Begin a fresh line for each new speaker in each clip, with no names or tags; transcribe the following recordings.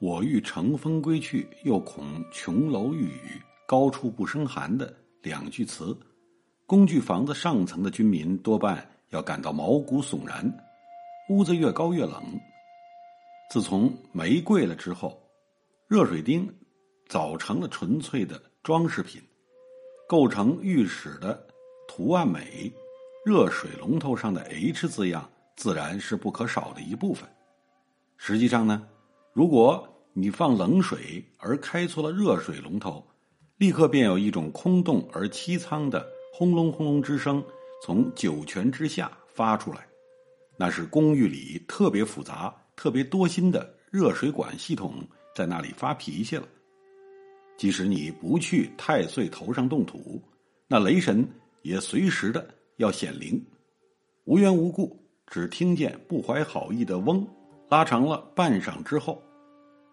我欲乘风归去，又恐琼楼玉宇，高处不胜寒”的两句词，工具房子上层的居民多半。要感到毛骨悚然，屋子越高越冷。自从煤贵了之后，热水钉早成了纯粹的装饰品，构成浴室的图案美。热水龙头上的 H 字样自然是不可少的一部分。实际上呢，如果你放冷水而开错了热水龙头，立刻便有一种空洞而凄苍的轰隆轰隆之声。从九泉之下发出来，那是公寓里特别复杂、特别多心的热水管系统在那里发脾气了。即使你不去太岁头上动土，那雷神也随时的要显灵。无缘无故，只听见不怀好意的“嗡”拉长了半晌之后，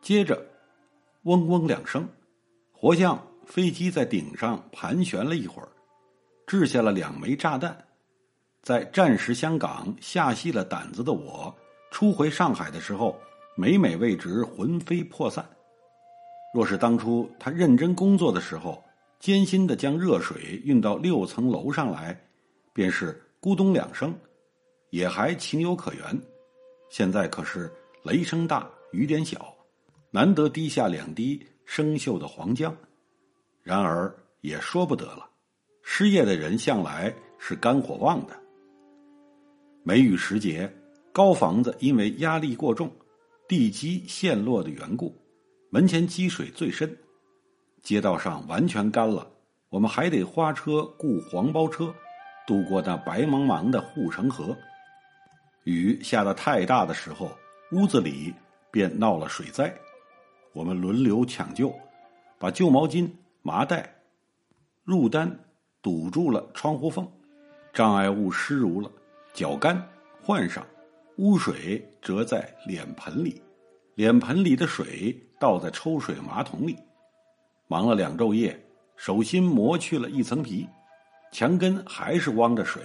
接着“嗡嗡”两声，活像飞机在顶上盘旋了一会儿。掷下了两枚炸弹，在战时香港吓细了胆子的我，初回上海的时候，每每为之魂飞魄散。若是当初他认真工作的时候，艰辛的将热水运到六层楼上来，便是咕咚两声，也还情有可原。现在可是雷声大雨点小，难得滴下两滴生锈的黄浆，然而也说不得了。失业的人向来是肝火旺的。梅雨时节，高房子因为压力过重，地基陷落的缘故，门前积水最深，街道上完全干了。我们还得花车雇黄包车，渡过那白茫茫的护城河。雨下得太大的时候，屋子里便闹了水灾，我们轮流抢救，把旧毛巾、麻袋、褥单。堵住了窗户缝，障碍物湿濡了，脚干换上，污水折在脸盆里，脸盆里的水倒在抽水马桶里，忙了两昼夜，手心磨去了一层皮，墙根还是汪着水，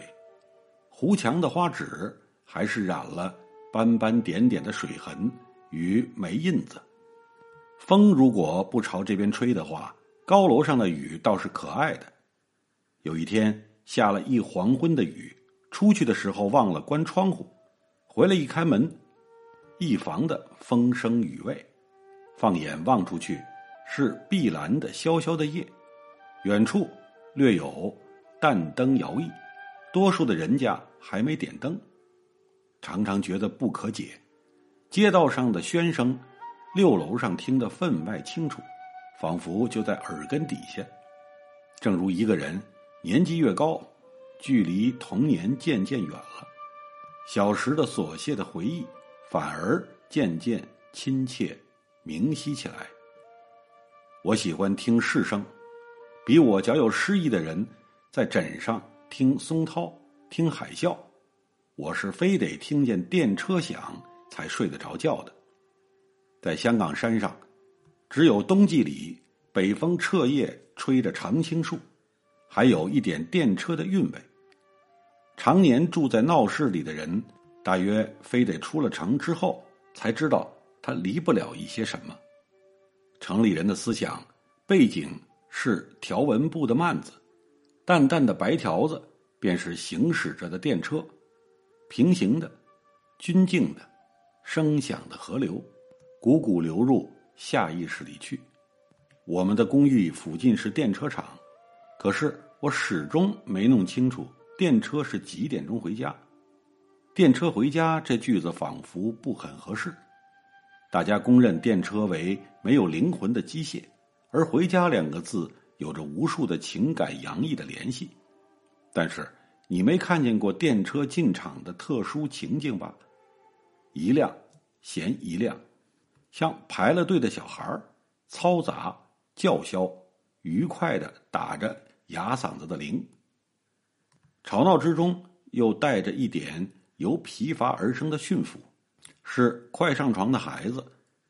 糊墙的花纸还是染了斑斑点点的水痕与霉印子。风如果不朝这边吹的话，高楼上的雨倒是可爱的。有一天下了一黄昏的雨，出去的时候忘了关窗户，回来一开门，一房的风声雨味，放眼望出去，是碧蓝的潇潇的夜，远处略有淡灯摇曳，多数的人家还没点灯，常常觉得不可解。街道上的喧声，六楼上听得分外清楚，仿佛就在耳根底下，正如一个人。年纪越高，距离童年渐渐远了，小时的琐屑的回忆反而渐渐亲切明晰起来。我喜欢听市声，比我较有诗意的人在枕上听松涛、听海啸，我是非得听见电车响才睡得着觉的。在香港山上，只有冬季里北风彻夜吹着常青树。还有一点电车的韵味。常年住在闹市里的人，大约非得出了城之后，才知道他离不了一些什么。城里人的思想背景是条纹布的幔子，淡淡的白条子便是行驶着的电车，平行的、均静的、声响的河流，汩汩流入下意识里去。我们的公寓附近是电车厂。可是我始终没弄清楚电车是几点钟回家。电车回家这句子仿佛不很合适。大家公认电车为没有灵魂的机械，而回家两个字有着无数的情感洋溢的联系。但是你没看见过电车进场的特殊情境吧？一辆嫌一辆，像排了队的小孩儿嘈杂、叫嚣，愉快的打着哑嗓子的铃。吵闹之中又带着一点由疲乏而生的驯服，是快上床的孩子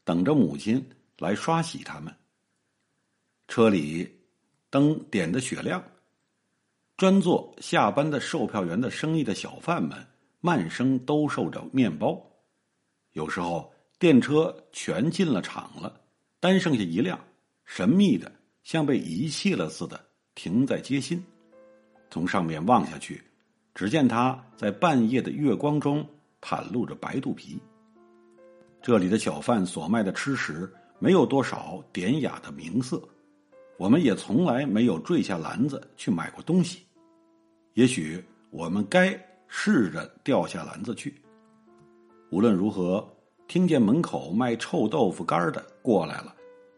等着母亲来刷洗他们。车里灯点的雪亮，专做下班的售票员的生意的小贩们慢声兜售着面包。有时候电车全进了厂了，单剩下一辆，神秘的像被遗弃了似的停在街心。从上面望下去，只见它在半夜的月光中袒露着白肚皮。这里的小贩所卖的吃食没有多少典雅的名色。我们也从来没有坠下篮子去买过东西，也许我们该试着掉下篮子去。无论如何，听见门口卖臭豆腐干的过来了，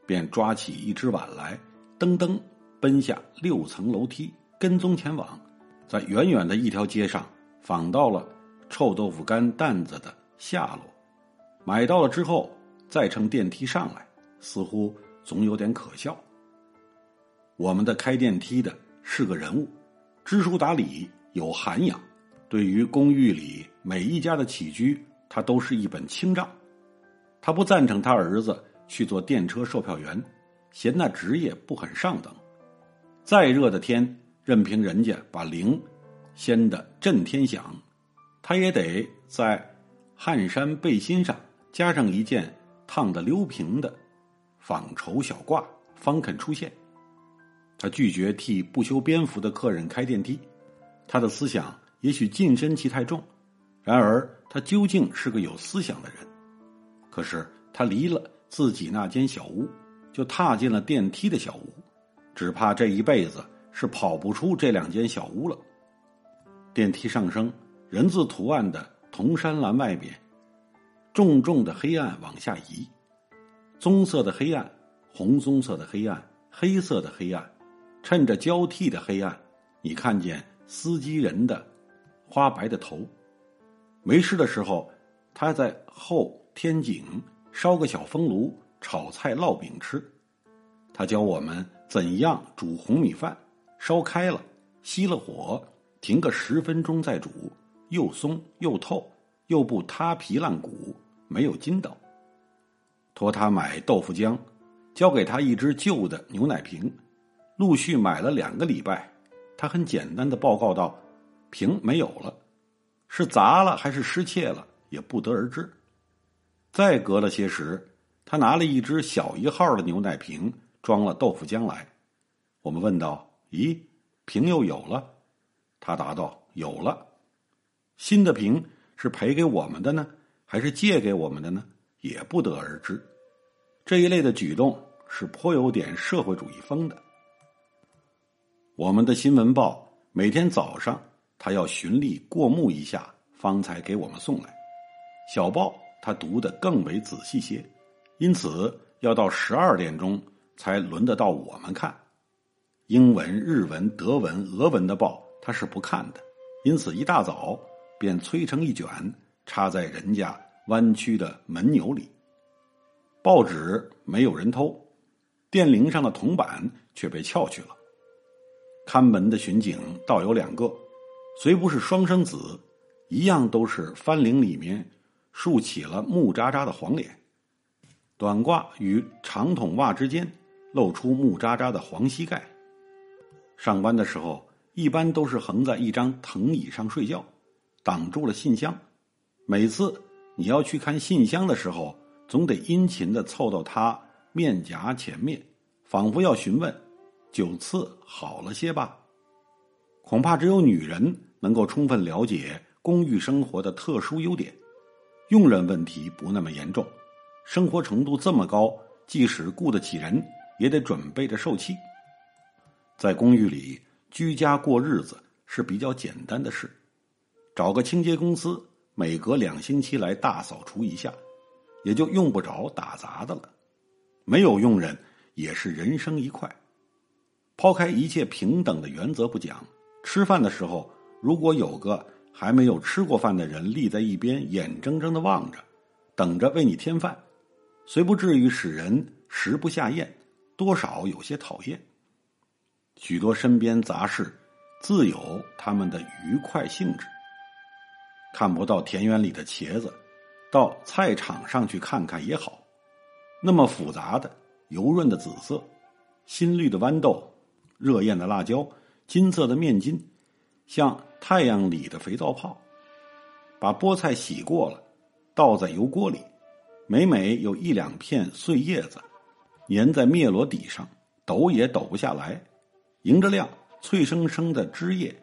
便抓起一只碗来，噔噔奔下六层楼梯，跟踪前往，在远远的一条街上访到了臭豆腐干担子的下落，买到了之后再乘电梯上来，似乎总有点可笑。我们的开电梯的是个人物，知书达理，有涵养。对于公寓里每一家的起居，他都是一本清账。他不赞成他儿子去做电车售票员，嫌那职业不很上等。再热的天，任凭人家把铃掀得震天响，他也得在汗衫背心上加上一件烫得溜平的纺绸小褂，方肯出现。他拒绝替不修边幅的客人开电梯，他的思想也许近身气太重，然而他究竟是个有思想的人。可是他离了自己那间小屋，就踏进了电梯的小屋，只怕这一辈子是跑不出这两间小屋了。电梯上升，人字图案的铜山栏外边，重重的黑暗往下移，棕色的黑暗，红棕色的黑暗，黑色的黑暗。趁着交替的黑暗，你看见司机人的花白的头。没事的时候，他在后天井烧个小风炉，炒菜烙饼吃。他教我们怎样煮红米饭，烧开了，熄了火，停个十分钟再煮，又松又透，又不塌皮烂骨，没有筋道。托他买豆腐浆，交给他一只旧的牛奶瓶。陆续买了两个礼拜，他很简单的报告道：“瓶没有了，是砸了还是失窃了，也不得而知。”再隔了些时，他拿了一只小一号的牛奶瓶，装了豆腐浆来。我们问道：“咦，瓶又有了？”他答道：“有了。”新的瓶是赔给我们的呢，还是借给我们的呢？也不得而知。这一类的举动是颇有点社会主义风的。我们的新闻报每天早上，他要循例过目一下，方才给我们送来。小报他读得更为仔细些，因此要到十二点钟才轮得到我们看。英文、日文、德文、俄文的报他是不看的，因此一大早便催成一卷，插在人家弯曲的门钮里。报纸没有人偷，电铃上的铜板却被撬去了。看门的巡警倒有两个，虽不是双生子，一样都是翻领里面竖起了木渣渣的黄脸，短褂与长筒袜之间露出木渣渣的黄膝盖。上班的时候，一般都是横在一张藤椅上睡觉，挡住了信箱。每次你要去看信箱的时候，总得殷勤的凑到他面颊前面，仿佛要询问。九次好了些吧，恐怕只有女人能够充分了解公寓生活的特殊优点。佣人问题不那么严重，生活程度这么高，即使雇得起人，也得准备着受气。在公寓里居家过日子是比较简单的事，找个清洁公司，每隔两星期来大扫除一下，也就用不着打杂的了。没有佣人也是人生一块。抛开一切平等的原则不讲，吃饭的时候，如果有个还没有吃过饭的人立在一边，眼睁睁的望着，等着为你添饭，虽不至于使人食不下咽，多少有些讨厌。许多身边杂事，自有他们的愉快性质。看不到田园里的茄子，到菜场上去看看也好。那么复杂的、油润的紫色，新绿的豌豆，热艳的辣椒，金色的面筋，像太阳里的肥皂泡。把菠菜洗过了，倒在油锅里，每每有一两片碎叶子，粘在篾箩底上，抖也抖不下来。迎着亮，脆生生的汁液。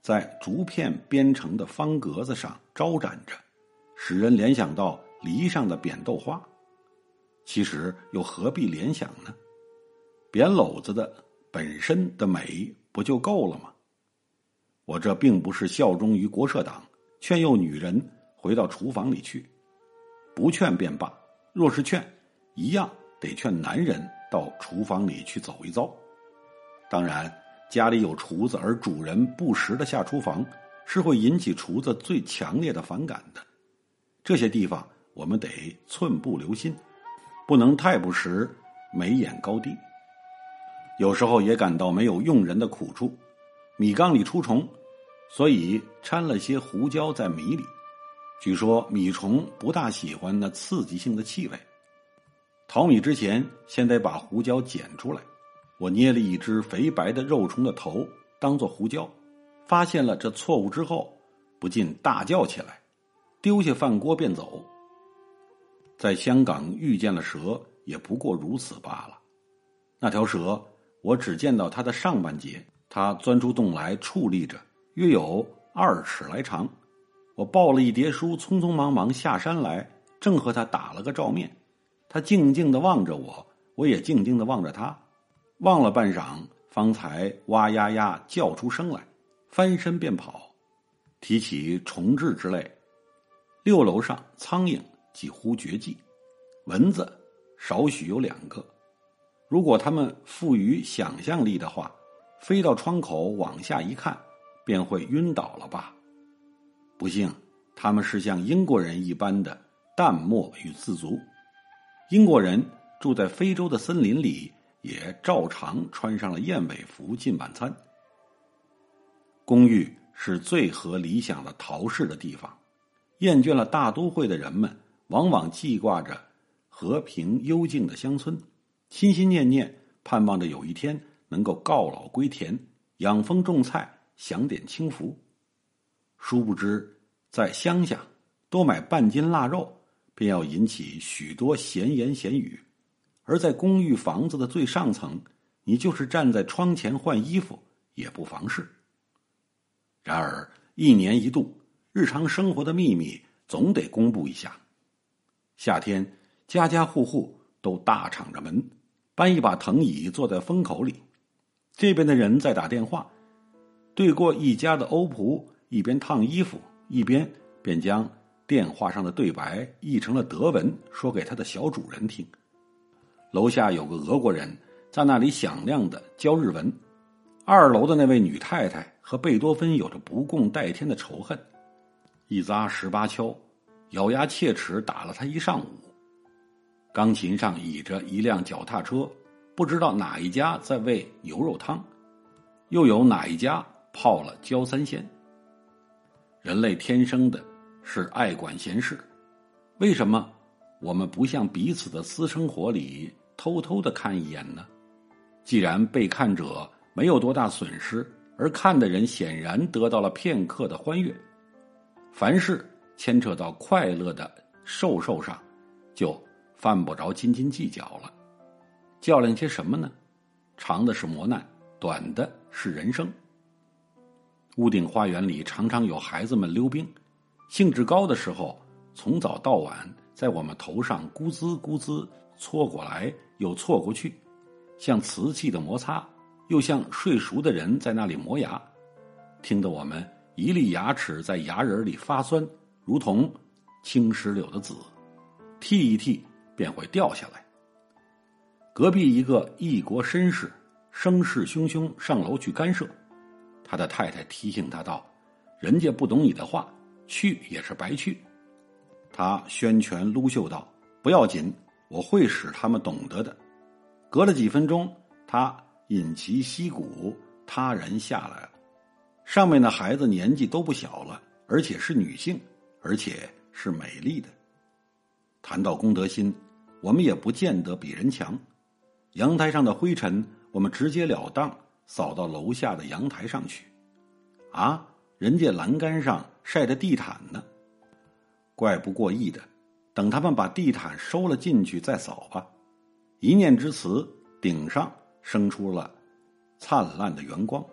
在竹片编成的方格子上招展着，使人联想到篱上的扁豆花。其实又何必联想呢？扁篓子的本身的美不就够了吗？我这并不是效忠于国社党，劝诱女人回到厨房里去，不劝便罢。若是劝，一样得劝男人到厨房里去走一遭。当然。家里有厨子，而主人不时的下厨房，是会引起厨子最强烈的反感的。这些地方我们得寸步留心，不能太不识眉眼高低。有时候也感到没有用人的苦处，米缸里出虫，所以掺了些胡椒在米里。据说米虫不大喜欢那刺激性的气味。淘米之前，先得把胡椒捡出来。我捏了一只肥白的肉虫的头当做胡椒，发现了这错误之后，不禁大叫起来，丢下饭锅便走。在香港遇见了蛇，也不过如此罢了。那条蛇，我只见到它的上半截，他钻出洞来矗立着，约有二尺来长。我抱了一叠书，匆匆忙忙下山来，正和他打了个照面。他静静的望着我，我也静静的望着他。望了半晌，方才哇呀呀叫出声来，翻身便跑，提起虫豸之类。六楼上苍蝇几乎绝迹，蚊子少许有两个。如果他们富于想象力的话，飞到窗口往下一看，便会晕倒了吧？不幸，他们是像英国人一般的淡漠与自足。英国人住在非洲的森林里。也照常穿上了燕尾服进晚餐。公寓是最合理想的逃世的地方。厌倦了大都会的人们，往往记挂着和平幽静的乡村，心心念念盼望着有一天能够告老归田，养蜂种菜，享点清福。殊不知，在乡下多买半斤腊肉，便要引起许多闲言闲语。而在公寓房子的最上层，你就是站在窗前换衣服也不妨事。然而一年一度，日常生活的秘密总得公布一下。夏天，家家户户都大敞着门，搬一把藤椅坐在风口里，这边的人在打电话，对过一家的欧仆一边烫衣服，一边便将电话上的对白译成了德文，说给他的小主人听。楼下有个俄国人，在那里响亮的教日文。二楼的那位女太太和贝多芬有着不共戴天的仇恨，一扎十八敲，咬牙切齿打了他一上午。钢琴上倚着一辆脚踏车，不知道哪一家在喂牛肉汤，又有哪一家泡了焦三鲜。人类天生的是爱管闲事，为什么我们不像彼此的私生活里？偷偷的看一眼呢？既然被看者没有多大损失，而看的人显然得到了片刻的欢悦。凡事牵扯到快乐的受受上，就犯不着斤斤计较了。较量些什么呢？长的是磨难，短的是人生。屋顶花园里常常有孩子们溜冰，兴致高的时候，从早到晚在我们头上咕滋咕滋搓过来。又错过去，像瓷器的摩擦，又像睡熟的人在那里磨牙，听得我们一粒牙齿在牙仁里发酸，如同青石榴的籽，剔一剔便会掉下来。隔壁一个异国绅士声势汹汹上楼去干涉，他的太太提醒他道：“人家不懂你的话，去也是白去。”他宣拳撸袖道：“不要紧。”我会使他们懂得的。隔了几分钟，他引其息鼓，他然下来了。上面的孩子年纪都不小了，而且是女性，而且是美丽的。谈到公德心，我们也不见得比人强。阳台上的灰尘，我们直截了当扫到楼下的阳台上去。啊，人家栏杆上晒着地毯呢，怪不过意的。等他们把地毯收了进去再扫吧。一念之词，顶上生出了灿烂的圆光。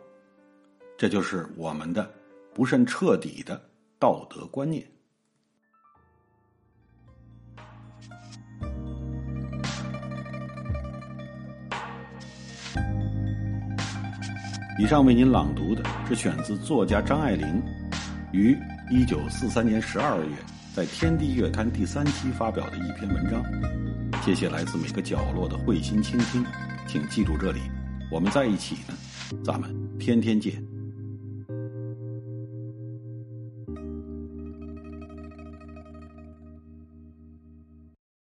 这就是我们的不甚彻底的道德观念。以上为您朗读的是选自作家张爱玲于一九四三年十二月在《天地月刊》第三期发表的一篇文章。谢谢来自每个角落的慧心倾听，请记住这里，我们在一起呢，咱们天天见。